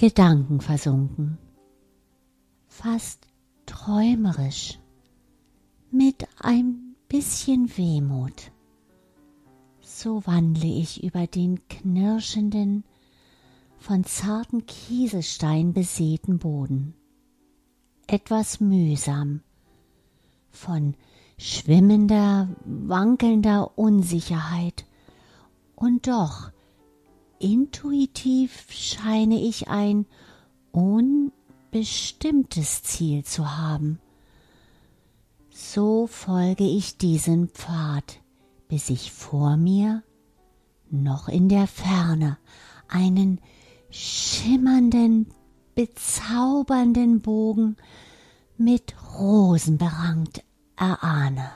Gedanken versunken, fast träumerisch, mit ein bisschen Wehmut. So wandle ich über den knirschenden, von zarten Kieselstein besäten Boden. Etwas mühsam, von schwimmender, wankelnder Unsicherheit. Und doch, intuitiv scheine ich ein unbestimmtes Ziel zu haben. So folge ich diesen Pfad, bis ich vor mir, noch in der Ferne, einen schimmernden, bezaubernden Bogen mit Rosen berankt erahne.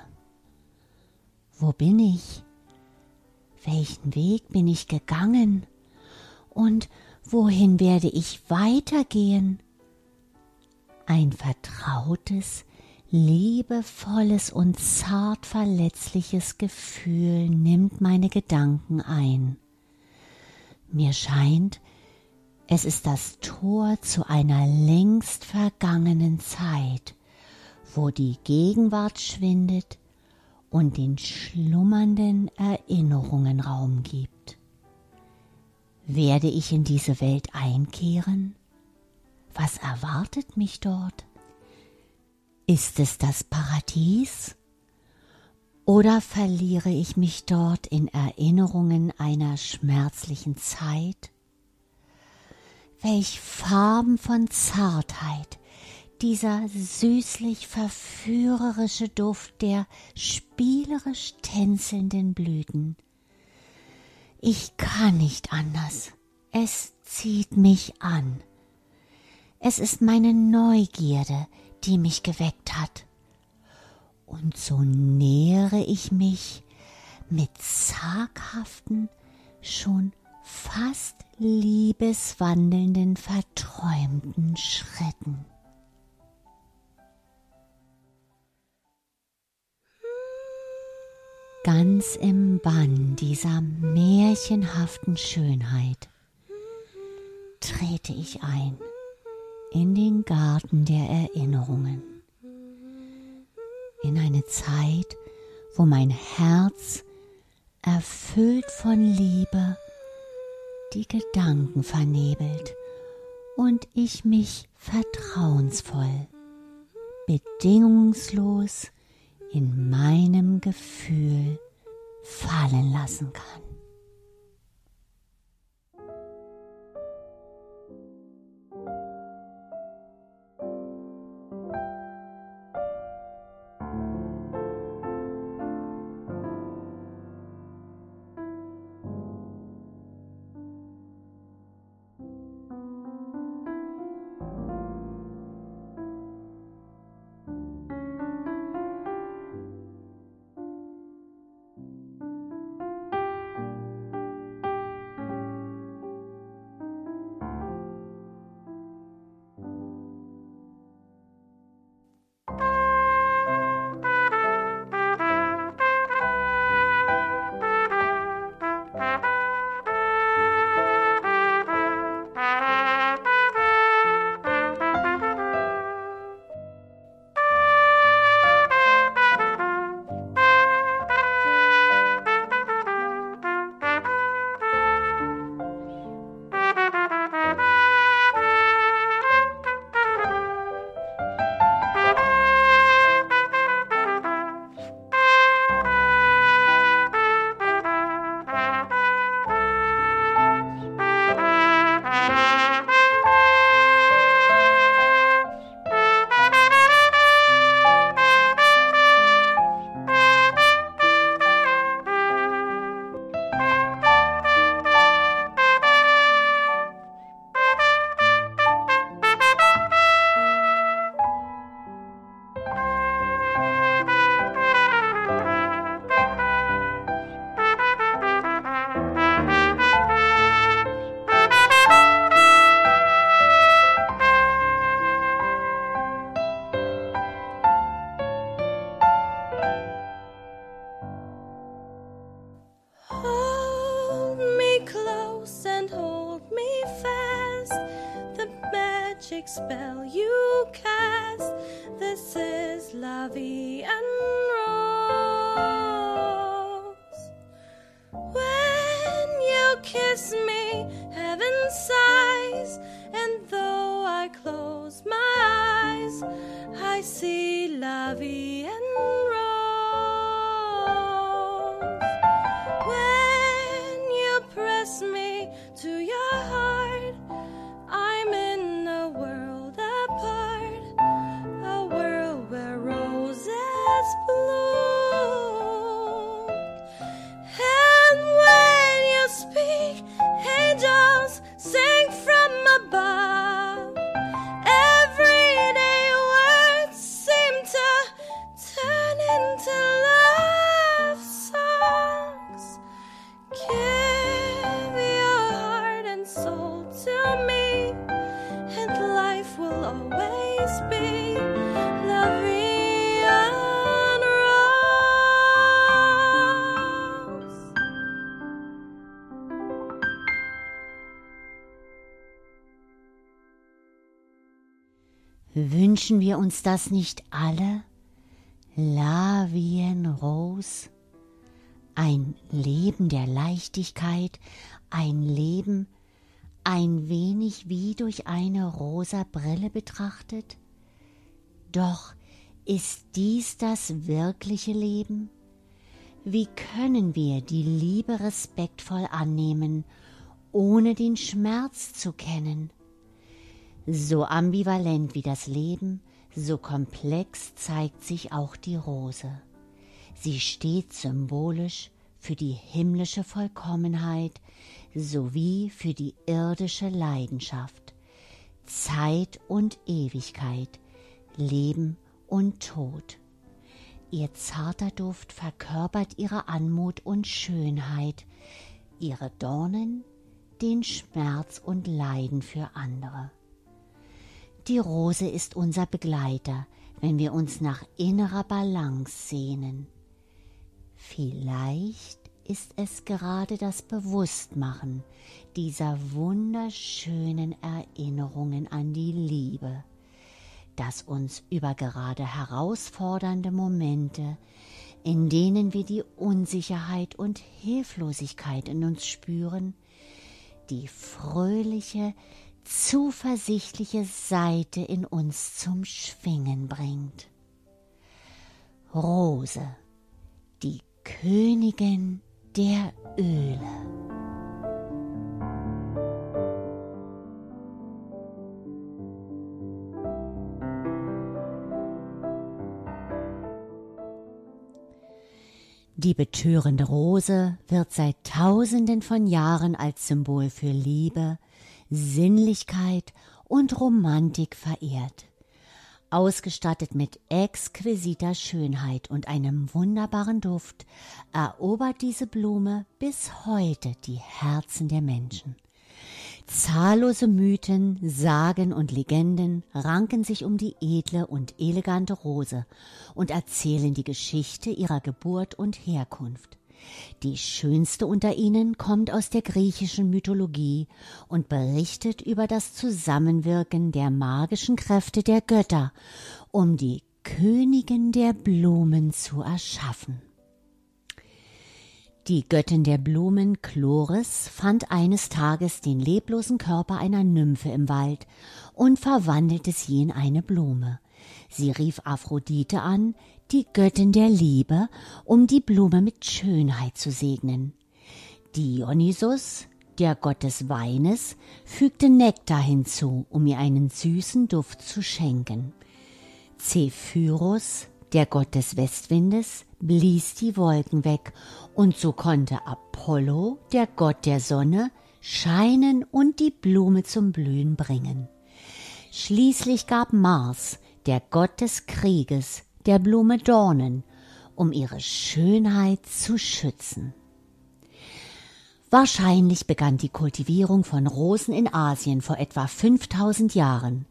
Wo bin ich? Welchen Weg bin ich gegangen? Und wohin werde ich weitergehen? Ein vertrautes, liebevolles und zart verletzliches Gefühl nimmt meine Gedanken ein. Mir scheint, es ist das Tor zu einer längst vergangenen Zeit, wo die Gegenwart schwindet und den schlummernden Erinnerungen Raum gibt. Werde ich in diese Welt einkehren? Was erwartet mich dort? Ist es das Paradies? Oder verliere ich mich dort in Erinnerungen einer schmerzlichen Zeit? Welch Farben von Zartheit, dieser süßlich verführerische Duft der spielerisch tänzelnden Blüten. Ich kann nicht anders. Es zieht mich an. Es ist meine Neugierde, die mich geweckt hat. Und so nähere ich mich mit zaghaften, schon fast liebeswandelnden, verträumten Schritten. Ganz im Bann dieser märchenhaften Schönheit trete ich ein in den Garten der Erinnerungen, in eine Zeit, wo mein Herz erfüllt von Liebe die Gedanken vernebelt und ich mich vertrauensvoll, bedingungslos in meinem Gefühl fallen lassen kann. Wünschen wir uns das nicht alle? La vie en rose? Ein Leben der Leichtigkeit, ein Leben ein wenig wie durch eine rosa Brille betrachtet? Doch ist dies das wirkliche Leben? Wie können wir die Liebe respektvoll annehmen, ohne den Schmerz zu kennen? So ambivalent wie das Leben, so komplex zeigt sich auch die Rose. Sie steht symbolisch für die himmlische Vollkommenheit sowie für die irdische Leidenschaft, Zeit und Ewigkeit, Leben und Tod. Ihr zarter Duft verkörpert ihre Anmut und Schönheit, ihre Dornen den Schmerz und Leiden für andere. Die Rose ist unser Begleiter, wenn wir uns nach innerer Balance sehnen. Vielleicht ist es gerade das Bewusstmachen dieser wunderschönen Erinnerungen an die Liebe, das uns über gerade herausfordernde Momente, in denen wir die Unsicherheit und Hilflosigkeit in uns spüren, die fröhliche, zuversichtliche Seite in uns zum Schwingen bringt. Rose, die Königin der Öle. Die betörende Rose wird seit Tausenden von Jahren als Symbol für Liebe, Sinnlichkeit und Romantik verehrt. Ausgestattet mit exquisiter Schönheit und einem wunderbaren Duft erobert diese Blume bis heute die Herzen der Menschen. Zahllose Mythen, Sagen und Legenden ranken sich um die edle und elegante Rose und erzählen die Geschichte ihrer Geburt und Herkunft. Die schönste unter ihnen kommt aus der griechischen Mythologie und berichtet über das Zusammenwirken der magischen Kräfte der Götter, um die Königin der Blumen zu erschaffen. Die Göttin der Blumen Chloris fand eines Tages den leblosen Körper einer Nymphe im Wald und verwandelte sie in eine Blume. Sie rief Aphrodite an, die Göttin der Liebe, um die Blume mit Schönheit zu segnen. Dionysus, der Gott des Weines, fügte Nektar hinzu, um ihr einen süßen Duft zu schenken. Zephyrus, der Gott des Westwindes, blies die Wolken weg, und so konnte Apollo, der Gott der Sonne, scheinen und die Blume zum Blühen bringen. Schließlich gab Mars, der Gott des Krieges, der Blume Dornen, um ihre Schönheit zu schützen. Wahrscheinlich begann die Kultivierung von Rosen in Asien vor etwa 5000 Jahren.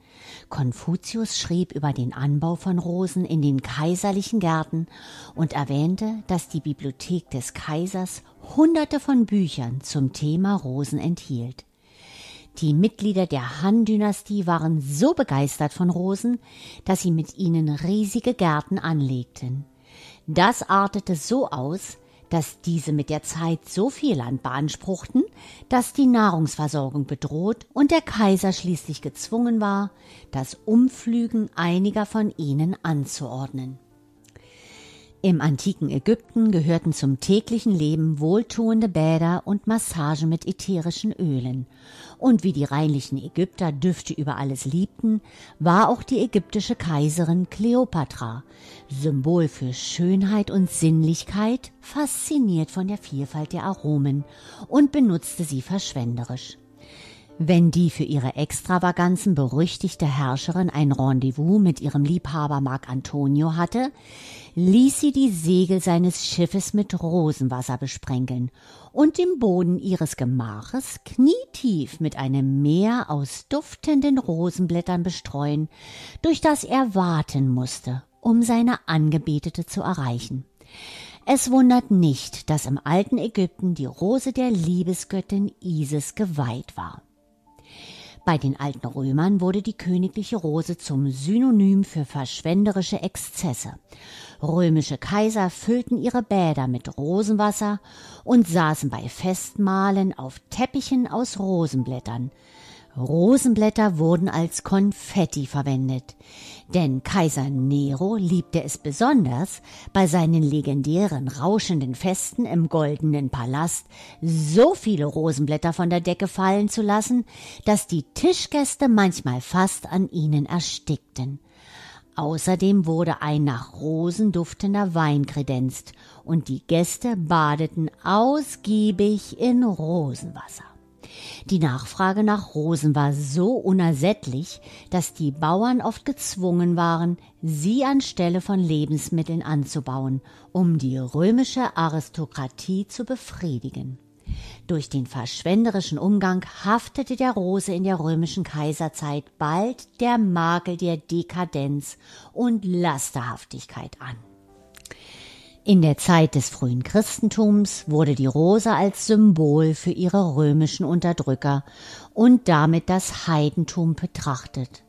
Konfuzius schrieb über den Anbau von Rosen in den kaiserlichen Gärten und erwähnte, dass die Bibliothek des Kaisers hunderte von Büchern zum Thema Rosen enthielt. Die Mitglieder der Han-Dynastie waren so begeistert von Rosen, dass sie mit ihnen riesige Gärten anlegten. Das artete so aus, dass diese mit der Zeit so viel Land beanspruchten, dass die Nahrungsversorgung bedroht und der Kaiser schließlich gezwungen war, das Umflügen einiger von ihnen anzuordnen. Im antiken Ägypten gehörten zum täglichen Leben wohltuende Bäder und Massagen mit ätherischen Ölen. Und wie die reinlichen Ägypter Düfte über alles liebten, war auch die ägyptische Kaiserin Kleopatra, Symbol für Schönheit und Sinnlichkeit, fasziniert von der Vielfalt der Aromen und benutzte sie verschwenderisch. Wenn die für ihre Extravaganzen berüchtigte Herrscherin ein Rendezvous mit ihrem Liebhaber Marc Antonio hatte, ließ sie die Segel seines Schiffes mit Rosenwasser besprenkeln und den Boden ihres Gemaches knietief mit einem Meer aus duftenden Rosenblättern bestreuen, durch das er warten musste, um seine Angebetete zu erreichen. Es wundert nicht, dass im alten Ägypten die Rose der Liebesgöttin Isis geweiht war. Bei den alten Römern wurde die königliche Rose zum Synonym für verschwenderische Exzesse. Römische Kaiser füllten ihre Bäder mit Rosenwasser und saßen bei Festmahlen auf Teppichen aus Rosenblättern. Rosenblätter wurden als Konfetti verwendet, denn Kaiser Nero liebte es besonders, bei seinen legendären rauschenden Festen im goldenen Palast so viele Rosenblätter von der Decke fallen zu lassen, dass die Tischgäste manchmal fast an ihnen erstickten. Außerdem wurde ein nach Rosen duftender Wein kredenzt und die Gäste badeten ausgiebig in Rosenwasser. Die Nachfrage nach Rosen war so unersättlich, dass die Bauern oft gezwungen waren, sie anstelle von Lebensmitteln anzubauen, um die römische Aristokratie zu befriedigen. Durch den verschwenderischen Umgang haftete der Rose in der römischen Kaiserzeit bald der Makel der Dekadenz und Lasterhaftigkeit an. In der Zeit des frühen Christentums wurde die Rose als Symbol für ihre römischen Unterdrücker und damit das Heidentum betrachtet.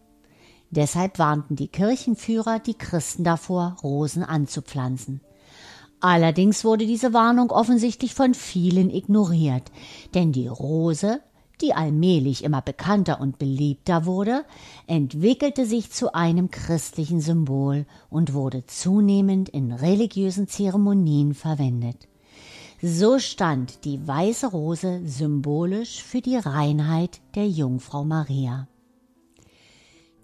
Deshalb warnten die Kirchenführer die Christen davor, Rosen anzupflanzen. Allerdings wurde diese Warnung offensichtlich von vielen ignoriert, denn die Rose die allmählich immer bekannter und beliebter wurde, entwickelte sich zu einem christlichen Symbol und wurde zunehmend in religiösen Zeremonien verwendet. So stand die weiße Rose symbolisch für die Reinheit der Jungfrau Maria.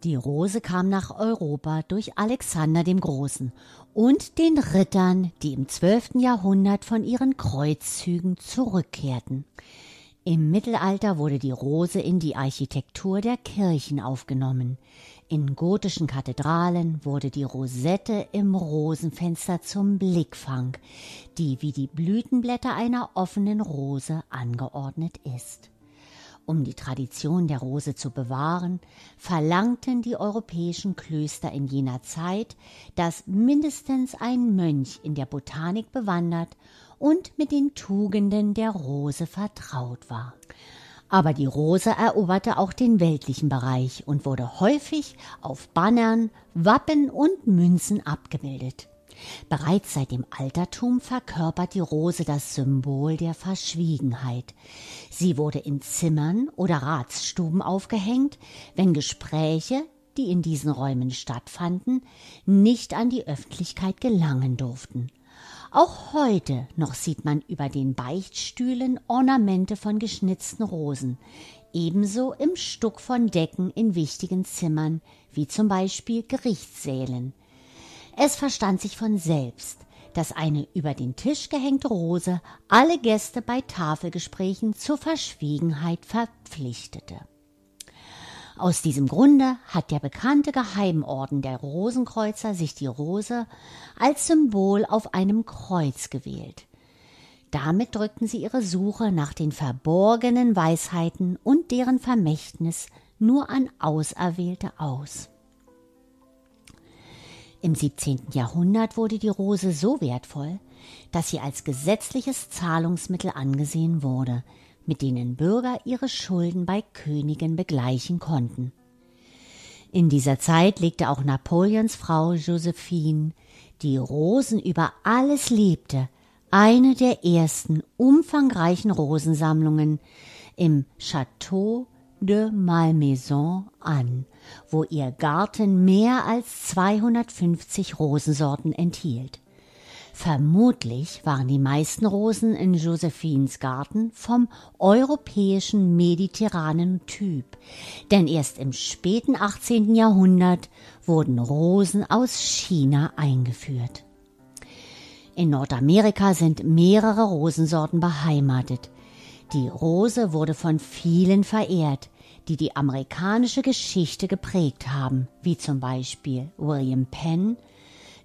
Die Rose kam nach Europa durch Alexander dem Großen und den Rittern, die im zwölften Jahrhundert von ihren Kreuzzügen zurückkehrten. Im Mittelalter wurde die Rose in die Architektur der Kirchen aufgenommen. In gotischen Kathedralen wurde die Rosette im Rosenfenster zum Blickfang, die wie die Blütenblätter einer offenen Rose angeordnet ist. Um die Tradition der Rose zu bewahren, verlangten die europäischen Klöster in jener Zeit, dass mindestens ein Mönch in der Botanik bewandert und mit den Tugenden der Rose vertraut war. Aber die Rose eroberte auch den weltlichen Bereich und wurde häufig auf Bannern, Wappen und Münzen abgebildet. Bereits seit dem Altertum verkörpert die Rose das Symbol der Verschwiegenheit. Sie wurde in Zimmern oder Ratsstuben aufgehängt, wenn Gespräche, die in diesen Räumen stattfanden, nicht an die Öffentlichkeit gelangen durften. Auch heute noch sieht man über den Beichtstühlen Ornamente von geschnitzten Rosen, ebenso im Stuck von Decken in wichtigen Zimmern, wie zum Beispiel Gerichtssälen. Es verstand sich von selbst, dass eine über den Tisch gehängte Rose alle Gäste bei Tafelgesprächen zur Verschwiegenheit verpflichtete. Aus diesem Grunde hat der bekannte Geheimorden der Rosenkreuzer sich die Rose als Symbol auf einem Kreuz gewählt. Damit drückten sie ihre Suche nach den verborgenen Weisheiten und deren Vermächtnis nur an Auserwählte aus. Im 17. Jahrhundert wurde die Rose so wertvoll, dass sie als gesetzliches Zahlungsmittel angesehen wurde, mit denen Bürger ihre Schulden bei Königen begleichen konnten. In dieser Zeit legte auch Napoleons Frau Josephine, die Rosen über alles liebte, eine der ersten umfangreichen Rosensammlungen im Château de Malmaison an, wo ihr Garten mehr als 250 Rosensorten enthielt. Vermutlich waren die meisten Rosen in Josephines Garten vom europäischen mediterranen Typ, denn erst im späten 18. Jahrhundert wurden Rosen aus China eingeführt. In Nordamerika sind mehrere Rosensorten beheimatet. Die Rose wurde von vielen verehrt, die die amerikanische Geschichte geprägt haben, wie zum Beispiel William Penn,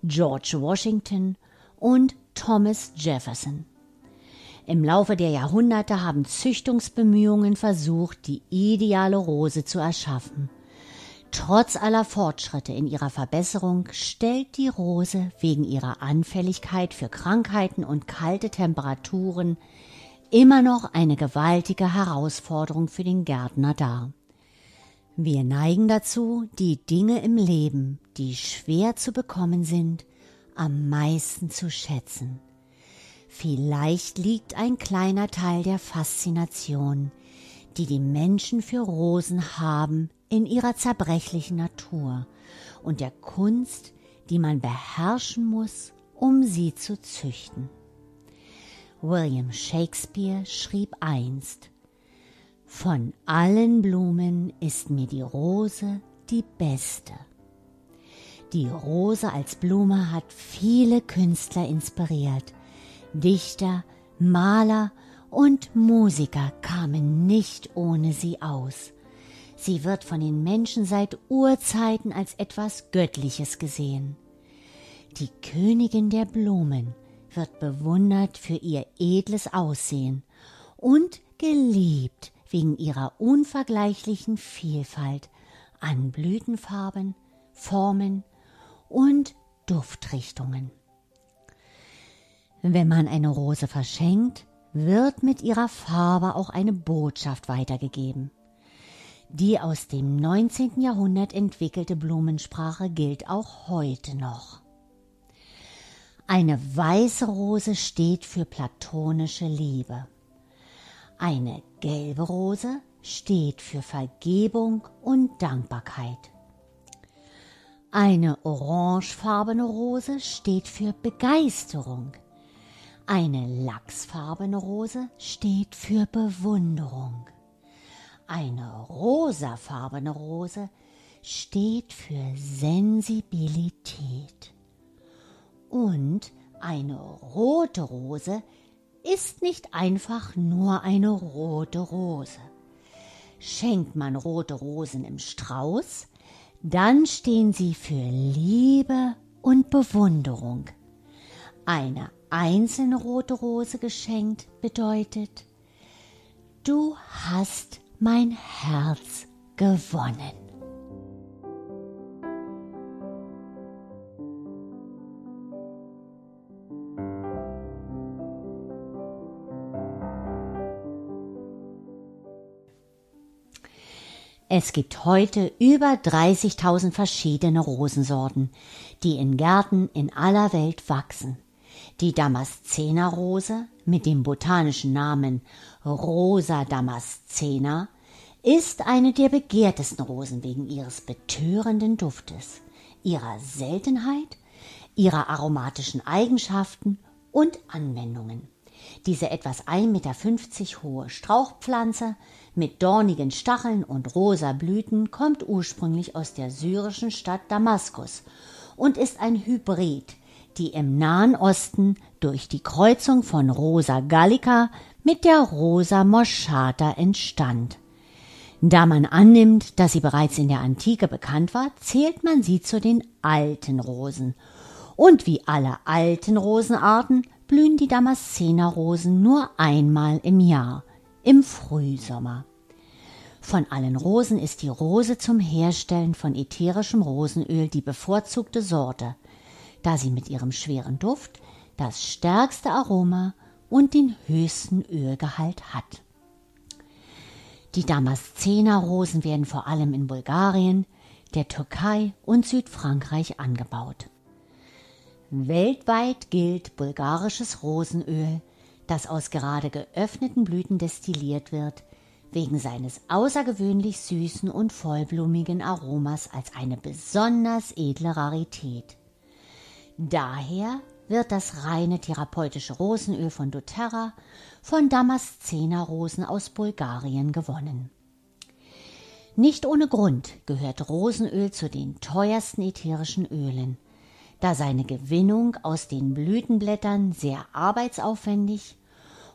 George Washington und Thomas Jefferson. Im Laufe der Jahrhunderte haben Züchtungsbemühungen versucht, die ideale Rose zu erschaffen. Trotz aller Fortschritte in ihrer Verbesserung stellt die Rose wegen ihrer Anfälligkeit für Krankheiten und kalte Temperaturen immer noch eine gewaltige Herausforderung für den Gärtner dar. Wir neigen dazu, die Dinge im Leben, die schwer zu bekommen sind, am meisten zu schätzen. Vielleicht liegt ein kleiner Teil der Faszination, die die Menschen für Rosen haben, in ihrer zerbrechlichen Natur und der Kunst, die man beherrschen muss, um sie zu züchten. William Shakespeare schrieb einst Von allen Blumen ist mir die Rose die beste. Die Rose als Blume hat viele Künstler inspiriert. Dichter, Maler und Musiker kamen nicht ohne sie aus. Sie wird von den Menschen seit Urzeiten als etwas Göttliches gesehen. Die Königin der Blumen wird bewundert für ihr edles Aussehen und geliebt wegen ihrer unvergleichlichen Vielfalt an Blütenfarben, Formen und Duftrichtungen. Wenn man eine Rose verschenkt, wird mit ihrer Farbe auch eine Botschaft weitergegeben. Die aus dem 19. Jahrhundert entwickelte Blumensprache gilt auch heute noch. Eine weiße Rose steht für platonische Liebe. Eine gelbe Rose steht für Vergebung und Dankbarkeit. Eine orangefarbene Rose steht für Begeisterung. Eine lachsfarbene Rose steht für Bewunderung. Eine rosafarbene Rose steht für Sensibilität. Und eine rote Rose ist nicht einfach nur eine rote Rose. Schenkt man rote Rosen im Strauß, dann stehen sie für Liebe und Bewunderung. Eine einzelne rote Rose geschenkt bedeutet, du hast mein Herz gewonnen. Es gibt heute über 30.000 verschiedene Rosensorten, die in Gärten in aller Welt wachsen. Die Damaszenerrose mit dem botanischen Namen Rosa damascena ist eine der begehrtesten Rosen wegen ihres betörenden Duftes, ihrer Seltenheit, ihrer aromatischen Eigenschaften und Anwendungen. Diese etwas 1,50 Meter hohe Strauchpflanze mit dornigen Stacheln und rosa Blüten kommt ursprünglich aus der syrischen Stadt Damaskus und ist ein Hybrid, die im Nahen Osten durch die Kreuzung von Rosa gallica mit der Rosa moschata entstand. Da man annimmt, dass sie bereits in der Antike bekannt war, zählt man sie zu den alten Rosen. Und wie alle alten Rosenarten blühen die Damaszenerrosen nur einmal im Jahr, im Frühsommer. Von allen Rosen ist die Rose zum Herstellen von ätherischem Rosenöl die bevorzugte Sorte, da sie mit ihrem schweren Duft das stärkste Aroma und den höchsten Ölgehalt hat. Die Damaszenerrosen werden vor allem in Bulgarien, der Türkei und Südfrankreich angebaut. Weltweit gilt bulgarisches Rosenöl, das aus gerade geöffneten Blüten destilliert wird, wegen seines außergewöhnlich süßen und vollblumigen Aromas als eine besonders edle Rarität. Daher wird das reine therapeutische Rosenöl von doTERRA von Damaszener-Rosen aus Bulgarien gewonnen. Nicht ohne Grund gehört Rosenöl zu den teuersten ätherischen Ölen, da seine Gewinnung aus den Blütenblättern sehr arbeitsaufwendig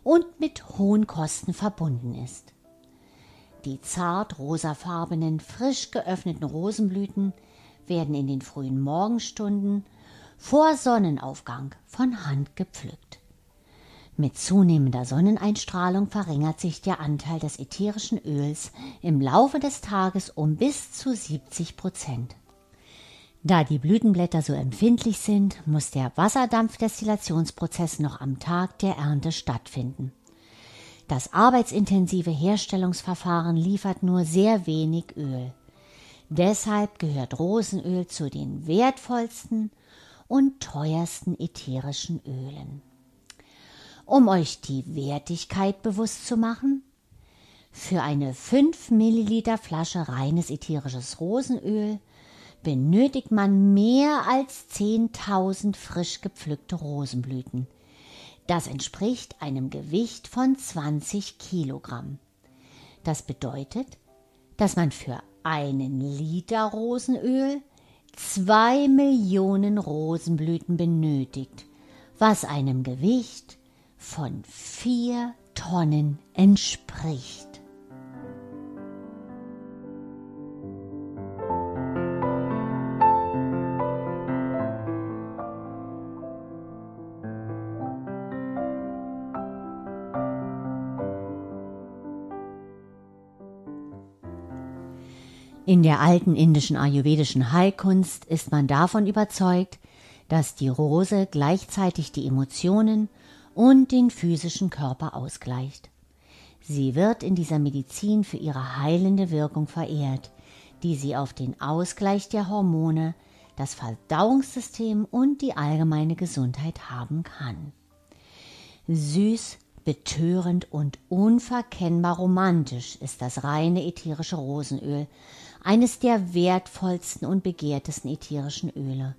und mit hohen Kosten verbunden ist. Die zart rosafarbenen, frisch geöffneten Rosenblüten werden in den frühen Morgenstunden vor Sonnenaufgang von Hand gepflückt. Mit zunehmender Sonneneinstrahlung verringert sich der Anteil des ätherischen Öls im Laufe des Tages um bis zu 70 Prozent. Da die Blütenblätter so empfindlich sind, muss der Wasserdampfdestillationsprozess noch am Tag der Ernte stattfinden. Das arbeitsintensive Herstellungsverfahren liefert nur sehr wenig Öl. Deshalb gehört Rosenöl zu den wertvollsten und teuersten ätherischen Ölen. Um euch die Wertigkeit bewusst zu machen, für eine 5 Milliliter Flasche reines ätherisches Rosenöl benötigt man mehr als 10.000 frisch gepflückte Rosenblüten. Das entspricht einem Gewicht von 20 Kilogramm. Das bedeutet, dass man für einen Liter Rosenöl zwei Millionen Rosenblüten benötigt, was einem Gewicht von vier Tonnen entspricht. In der alten indischen ayurvedischen Heilkunst ist man davon überzeugt, dass die Rose gleichzeitig die Emotionen und den physischen Körper ausgleicht. Sie wird in dieser Medizin für ihre heilende Wirkung verehrt, die sie auf den Ausgleich der Hormone, das Verdauungssystem und die allgemeine Gesundheit haben kann. Süß, betörend und unverkennbar romantisch ist das reine ätherische Rosenöl, eines der wertvollsten und begehrtesten ätherischen Öle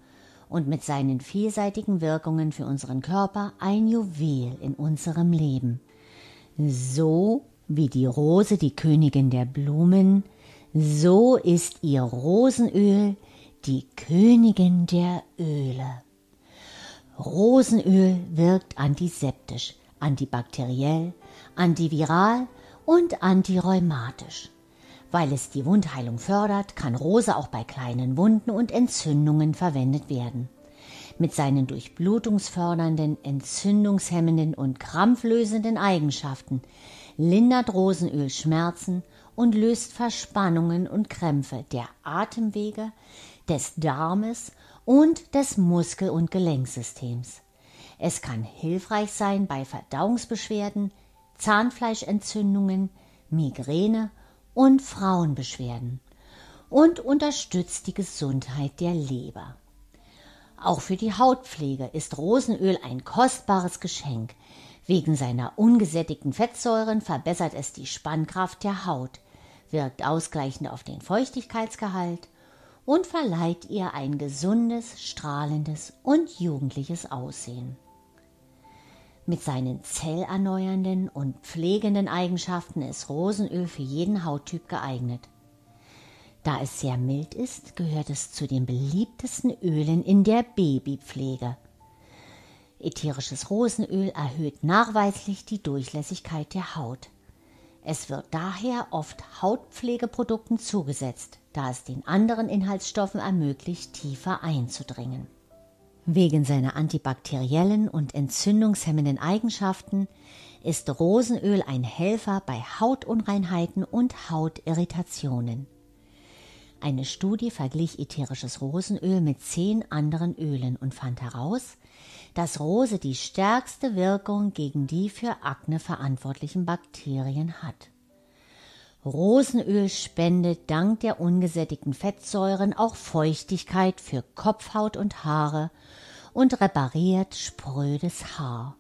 und mit seinen vielseitigen Wirkungen für unseren Körper ein Juwel in unserem Leben. So wie die Rose die Königin der Blumen, so ist ihr Rosenöl die Königin der Öle. Rosenöl wirkt antiseptisch, antibakteriell, antiviral und antirheumatisch. Weil es die Wundheilung fördert, kann Rose auch bei kleinen Wunden und Entzündungen verwendet werden. Mit seinen durchblutungsfördernden, entzündungshemmenden und krampflösenden Eigenschaften lindert Rosenöl Schmerzen und löst Verspannungen und Krämpfe der Atemwege, des Darmes und des Muskel- und Gelenksystems. Es kann hilfreich sein bei Verdauungsbeschwerden, Zahnfleischentzündungen, Migräne und Frauenbeschwerden und unterstützt die Gesundheit der Leber. Auch für die Hautpflege ist Rosenöl ein kostbares Geschenk. Wegen seiner ungesättigten Fettsäuren verbessert es die Spannkraft der Haut, wirkt ausgleichend auf den Feuchtigkeitsgehalt und verleiht ihr ein gesundes, strahlendes und jugendliches Aussehen. Mit seinen zellerneuernden und pflegenden Eigenschaften ist Rosenöl für jeden Hauttyp geeignet. Da es sehr mild ist, gehört es zu den beliebtesten Ölen in der Babypflege. Ätherisches Rosenöl erhöht nachweislich die Durchlässigkeit der Haut. Es wird daher oft Hautpflegeprodukten zugesetzt, da es den anderen Inhaltsstoffen ermöglicht, tiefer einzudringen. Wegen seiner antibakteriellen und entzündungshemmenden Eigenschaften ist Rosenöl ein Helfer bei Hautunreinheiten und Hautirritationen. Eine Studie verglich ätherisches Rosenöl mit zehn anderen Ölen und fand heraus, dass Rose die stärkste Wirkung gegen die für Akne verantwortlichen Bakterien hat. Rosenöl spendet dank der ungesättigten Fettsäuren auch Feuchtigkeit für Kopfhaut und Haare und repariert sprödes Haar.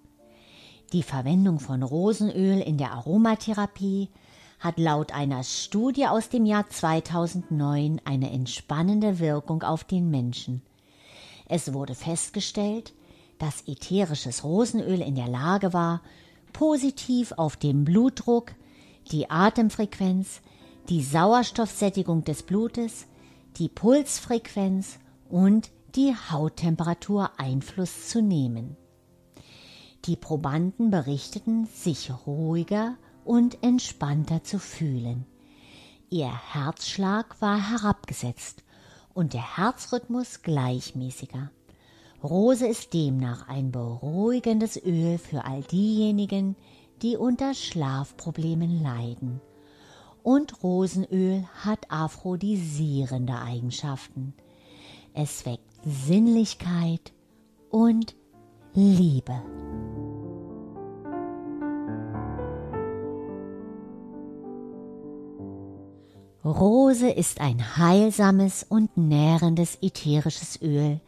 Die Verwendung von Rosenöl in der Aromatherapie hat laut einer Studie aus dem Jahr 2009 eine entspannende Wirkung auf den Menschen. Es wurde festgestellt, dass ätherisches Rosenöl in der Lage war, positiv auf den Blutdruck, die Atemfrequenz, die Sauerstoffsättigung des Blutes, die Pulsfrequenz und die Hauttemperatur Einfluss zu nehmen. Die Probanden berichteten, sich ruhiger und entspannter zu fühlen. Ihr Herzschlag war herabgesetzt und der Herzrhythmus gleichmäßiger. Rose ist demnach ein beruhigendes Öl für all diejenigen, die unter Schlafproblemen leiden. Und Rosenöl hat aphrodisierende Eigenschaften. Es weckt Sinnlichkeit und Liebe. Rose ist ein heilsames und nährendes ätherisches Öl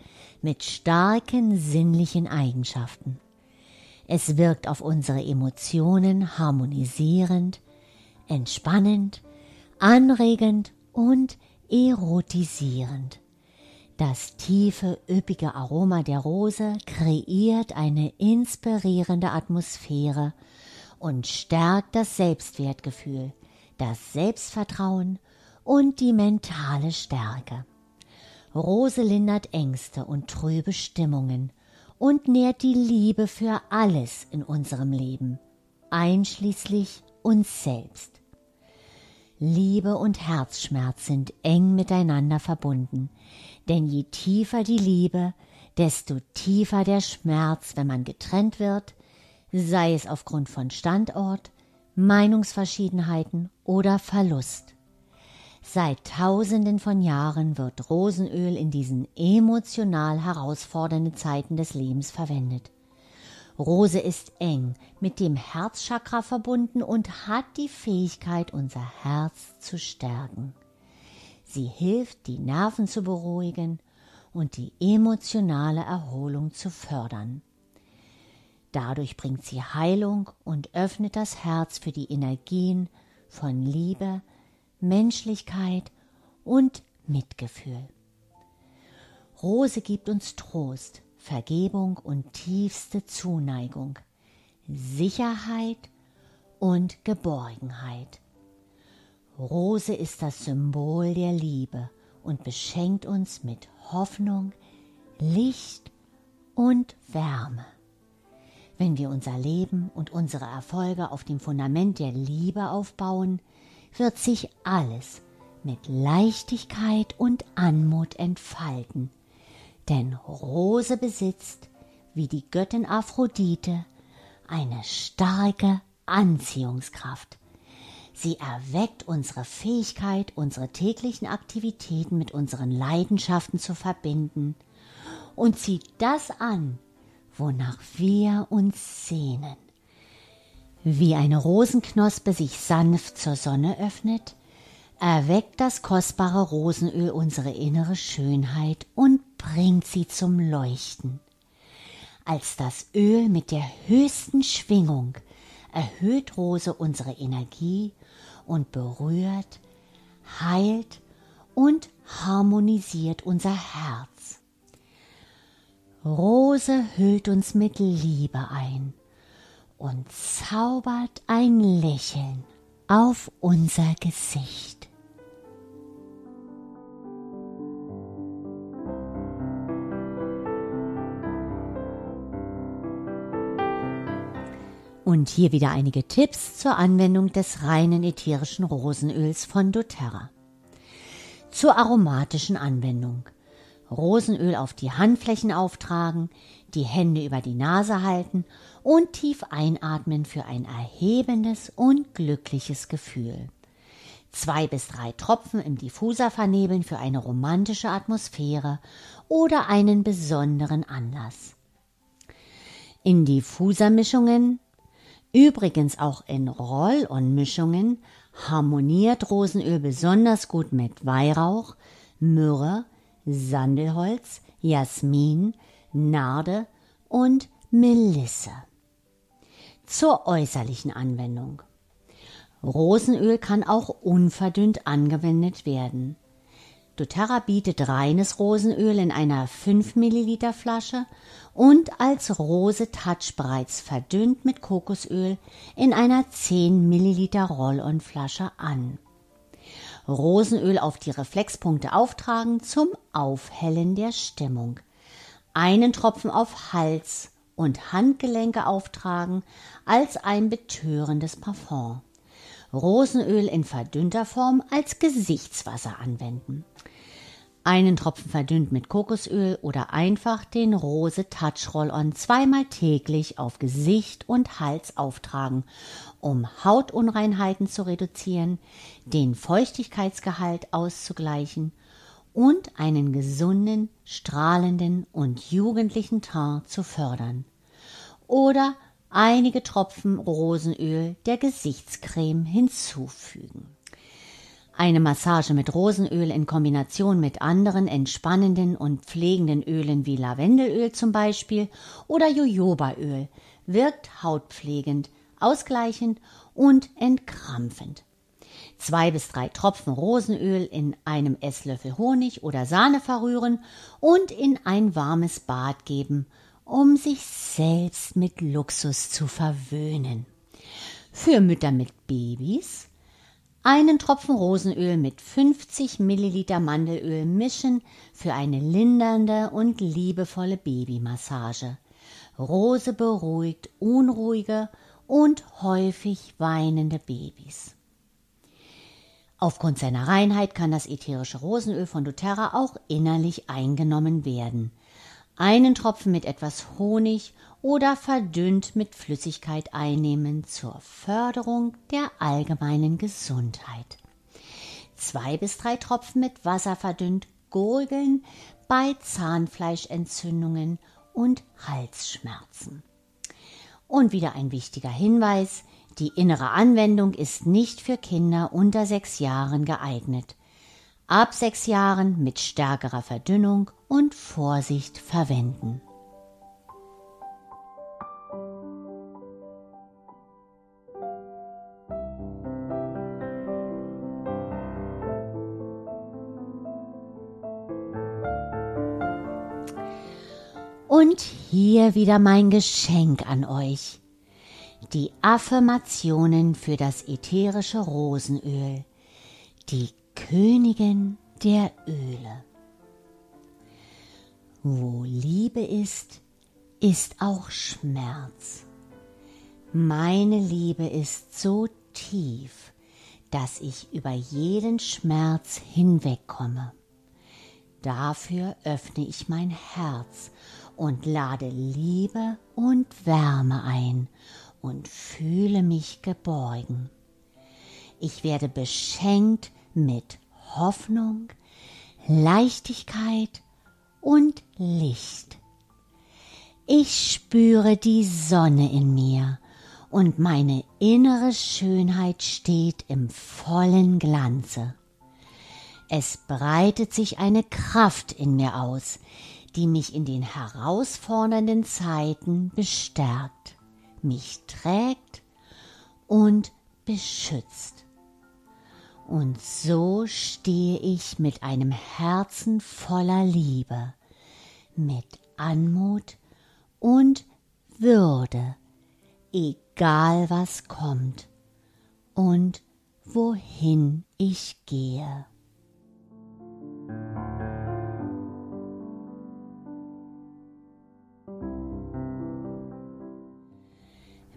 mit starken sinnlichen Eigenschaften. Es wirkt auf unsere Emotionen harmonisierend, entspannend, anregend und erotisierend. Das tiefe, üppige Aroma der Rose kreiert eine inspirierende Atmosphäre und stärkt das Selbstwertgefühl, das Selbstvertrauen und die mentale Stärke. Rose lindert Ängste und trübe Stimmungen und nährt die Liebe für alles in unserem Leben, einschließlich uns selbst. Liebe und Herzschmerz sind eng miteinander verbunden, denn je tiefer die Liebe, desto tiefer der Schmerz, wenn man getrennt wird, sei es aufgrund von Standort, Meinungsverschiedenheiten oder Verlust. Seit tausenden von Jahren wird Rosenöl in diesen emotional herausfordernden Zeiten des Lebens verwendet. Rose ist eng mit dem Herzchakra verbunden und hat die Fähigkeit, unser Herz zu stärken. Sie hilft, die Nerven zu beruhigen und die emotionale Erholung zu fördern. Dadurch bringt sie Heilung und öffnet das Herz für die Energien von Liebe, Menschlichkeit und Mitgefühl. Rose gibt uns Trost, Vergebung und tiefste Zuneigung, Sicherheit und Geborgenheit. Rose ist das Symbol der Liebe und beschenkt uns mit Hoffnung, Licht und Wärme. Wenn wir unser Leben und unsere Erfolge auf dem Fundament der Liebe aufbauen, wird sich alles mit Leichtigkeit und Anmut entfalten. Denn Rose besitzt, wie die Göttin Aphrodite, eine starke Anziehungskraft. Sie erweckt unsere Fähigkeit, unsere täglichen Aktivitäten mit unseren Leidenschaften zu verbinden und zieht das an, wonach wir uns sehnen. Wie eine Rosenknospe sich sanft zur Sonne öffnet, erweckt das kostbare Rosenöl unsere innere Schönheit und bringt sie zum Leuchten. Als das Öl mit der höchsten Schwingung erhöht Rose unsere Energie und berührt, heilt und harmonisiert unser Herz. Rose hüllt uns mit Liebe ein und zaubert ein Lächeln auf unser Gesicht. Und hier wieder einige Tipps zur Anwendung des reinen ätherischen Rosenöls von doTERRA. Zur aromatischen Anwendung. Rosenöl auf die Handflächen auftragen, die Hände über die Nase halten und tief einatmen für ein erhebendes und glückliches Gefühl. Zwei bis drei Tropfen im Diffuser vernebeln für eine romantische Atmosphäre oder einen besonderen Anlass. In Diffusermischungen Übrigens auch in Roll-on-Mischungen harmoniert Rosenöl besonders gut mit Weihrauch, Myrrhe, Sandelholz, Jasmin, Narde und Melisse. Zur äußerlichen Anwendung. Rosenöl kann auch unverdünnt angewendet werden. doTERRA bietet reines Rosenöl in einer 5 Milliliter Flasche und als Rose Touch bereits verdünnt mit Kokosöl in einer 10 Milliliter Roll-on-Flasche an. Rosenöl auf die Reflexpunkte auftragen zum Aufhellen der Stimmung. Einen Tropfen auf Hals und Handgelenke auftragen als ein betörendes Parfum. Rosenöl in verdünnter Form als Gesichtswasser anwenden. Einen Tropfen verdünnt mit Kokosöl oder einfach den Rose Touch Roll-On zweimal täglich auf Gesicht und Hals auftragen, um Hautunreinheiten zu reduzieren, den Feuchtigkeitsgehalt auszugleichen und einen gesunden, strahlenden und jugendlichen Teint zu fördern. Oder einige Tropfen Rosenöl der Gesichtscreme hinzufügen. Eine Massage mit Rosenöl in Kombination mit anderen entspannenden und pflegenden Ölen wie Lavendelöl zum Beispiel oder Jojobaöl wirkt hautpflegend, ausgleichend und entkrampfend. Zwei bis drei Tropfen Rosenöl in einem Esslöffel Honig oder Sahne verrühren und in ein warmes Bad geben um sich selbst mit Luxus zu verwöhnen. Für Mütter mit Babys einen Tropfen Rosenöl mit 50 Milliliter Mandelöl mischen für eine lindernde und liebevolle Babymassage. Rose beruhigt unruhige und häufig weinende Babys. Aufgrund seiner Reinheit kann das ätherische Rosenöl von doTERRA auch innerlich eingenommen werden einen Tropfen mit etwas Honig oder verdünnt mit Flüssigkeit einnehmen zur Förderung der allgemeinen Gesundheit. Zwei bis drei Tropfen mit Wasser verdünnt gurgeln bei Zahnfleischentzündungen und Halsschmerzen. Und wieder ein wichtiger Hinweis, die innere Anwendung ist nicht für Kinder unter sechs Jahren geeignet ab sechs Jahren mit stärkerer Verdünnung und Vorsicht verwenden. Und hier wieder mein Geschenk an euch. Die Affirmationen für das ätherische Rosenöl, die Königin der Öle. Wo Liebe ist, ist auch Schmerz. Meine Liebe ist so tief, dass ich über jeden Schmerz hinwegkomme. Dafür öffne ich mein Herz und lade Liebe und Wärme ein und fühle mich geborgen. Ich werde beschenkt mit Hoffnung, Leichtigkeit und Licht. Ich spüre die Sonne in mir und meine innere Schönheit steht im vollen Glanze. Es breitet sich eine Kraft in mir aus, die mich in den herausfordernden Zeiten bestärkt, mich trägt und beschützt. Und so stehe ich mit einem Herzen voller Liebe, mit Anmut und Würde, egal was kommt und wohin ich gehe.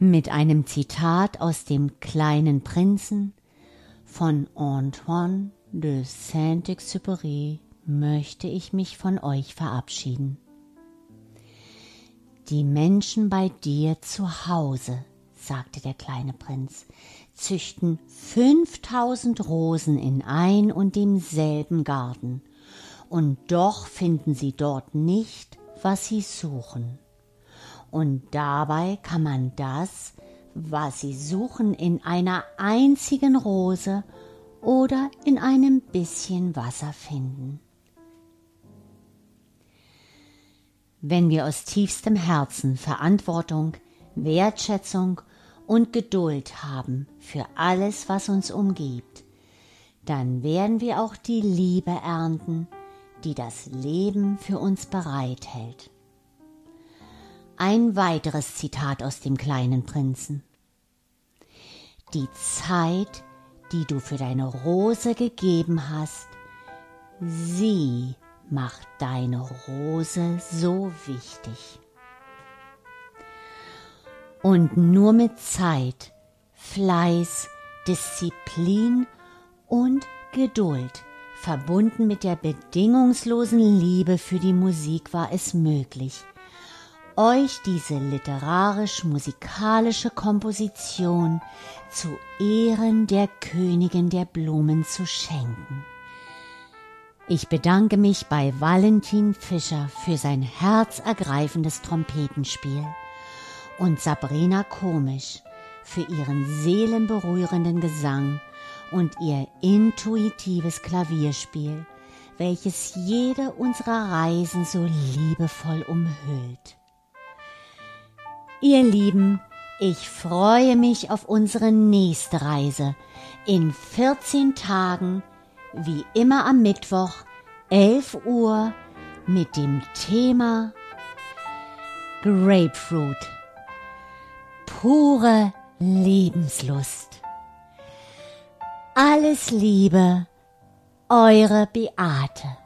Mit einem Zitat aus dem kleinen Prinzen von Antoine de Saint-Exupéry möchte ich mich von euch verabschieden. Die Menschen bei dir zu Hause, sagte der kleine Prinz, züchten fünftausend Rosen in ein und demselben Garten, und doch finden sie dort nicht, was sie suchen. Und dabei kann man das, was sie suchen in einer einzigen Rose oder in einem bisschen Wasser finden. Wenn wir aus tiefstem Herzen Verantwortung, Wertschätzung und Geduld haben für alles, was uns umgibt, dann werden wir auch die Liebe ernten, die das Leben für uns bereithält. Ein weiteres Zitat aus dem kleinen Prinzen. Die Zeit, die du für deine Rose gegeben hast, sie macht deine Rose so wichtig. Und nur mit Zeit, Fleiß, Disziplin und Geduld, verbunden mit der bedingungslosen Liebe für die Musik war es möglich, euch diese literarisch-musikalische Komposition zu Ehren der Königin der Blumen zu schenken. Ich bedanke mich bei Valentin Fischer für sein herzergreifendes Trompetenspiel und Sabrina Komisch für ihren seelenberührenden Gesang und ihr intuitives Klavierspiel, welches jede unserer Reisen so liebevoll umhüllt. Ihr Lieben, ich freue mich auf unsere nächste Reise in 14 Tagen, wie immer am Mittwoch, 11 Uhr, mit dem Thema Grapefruit. Pure Lebenslust. Alles Liebe, eure Beate.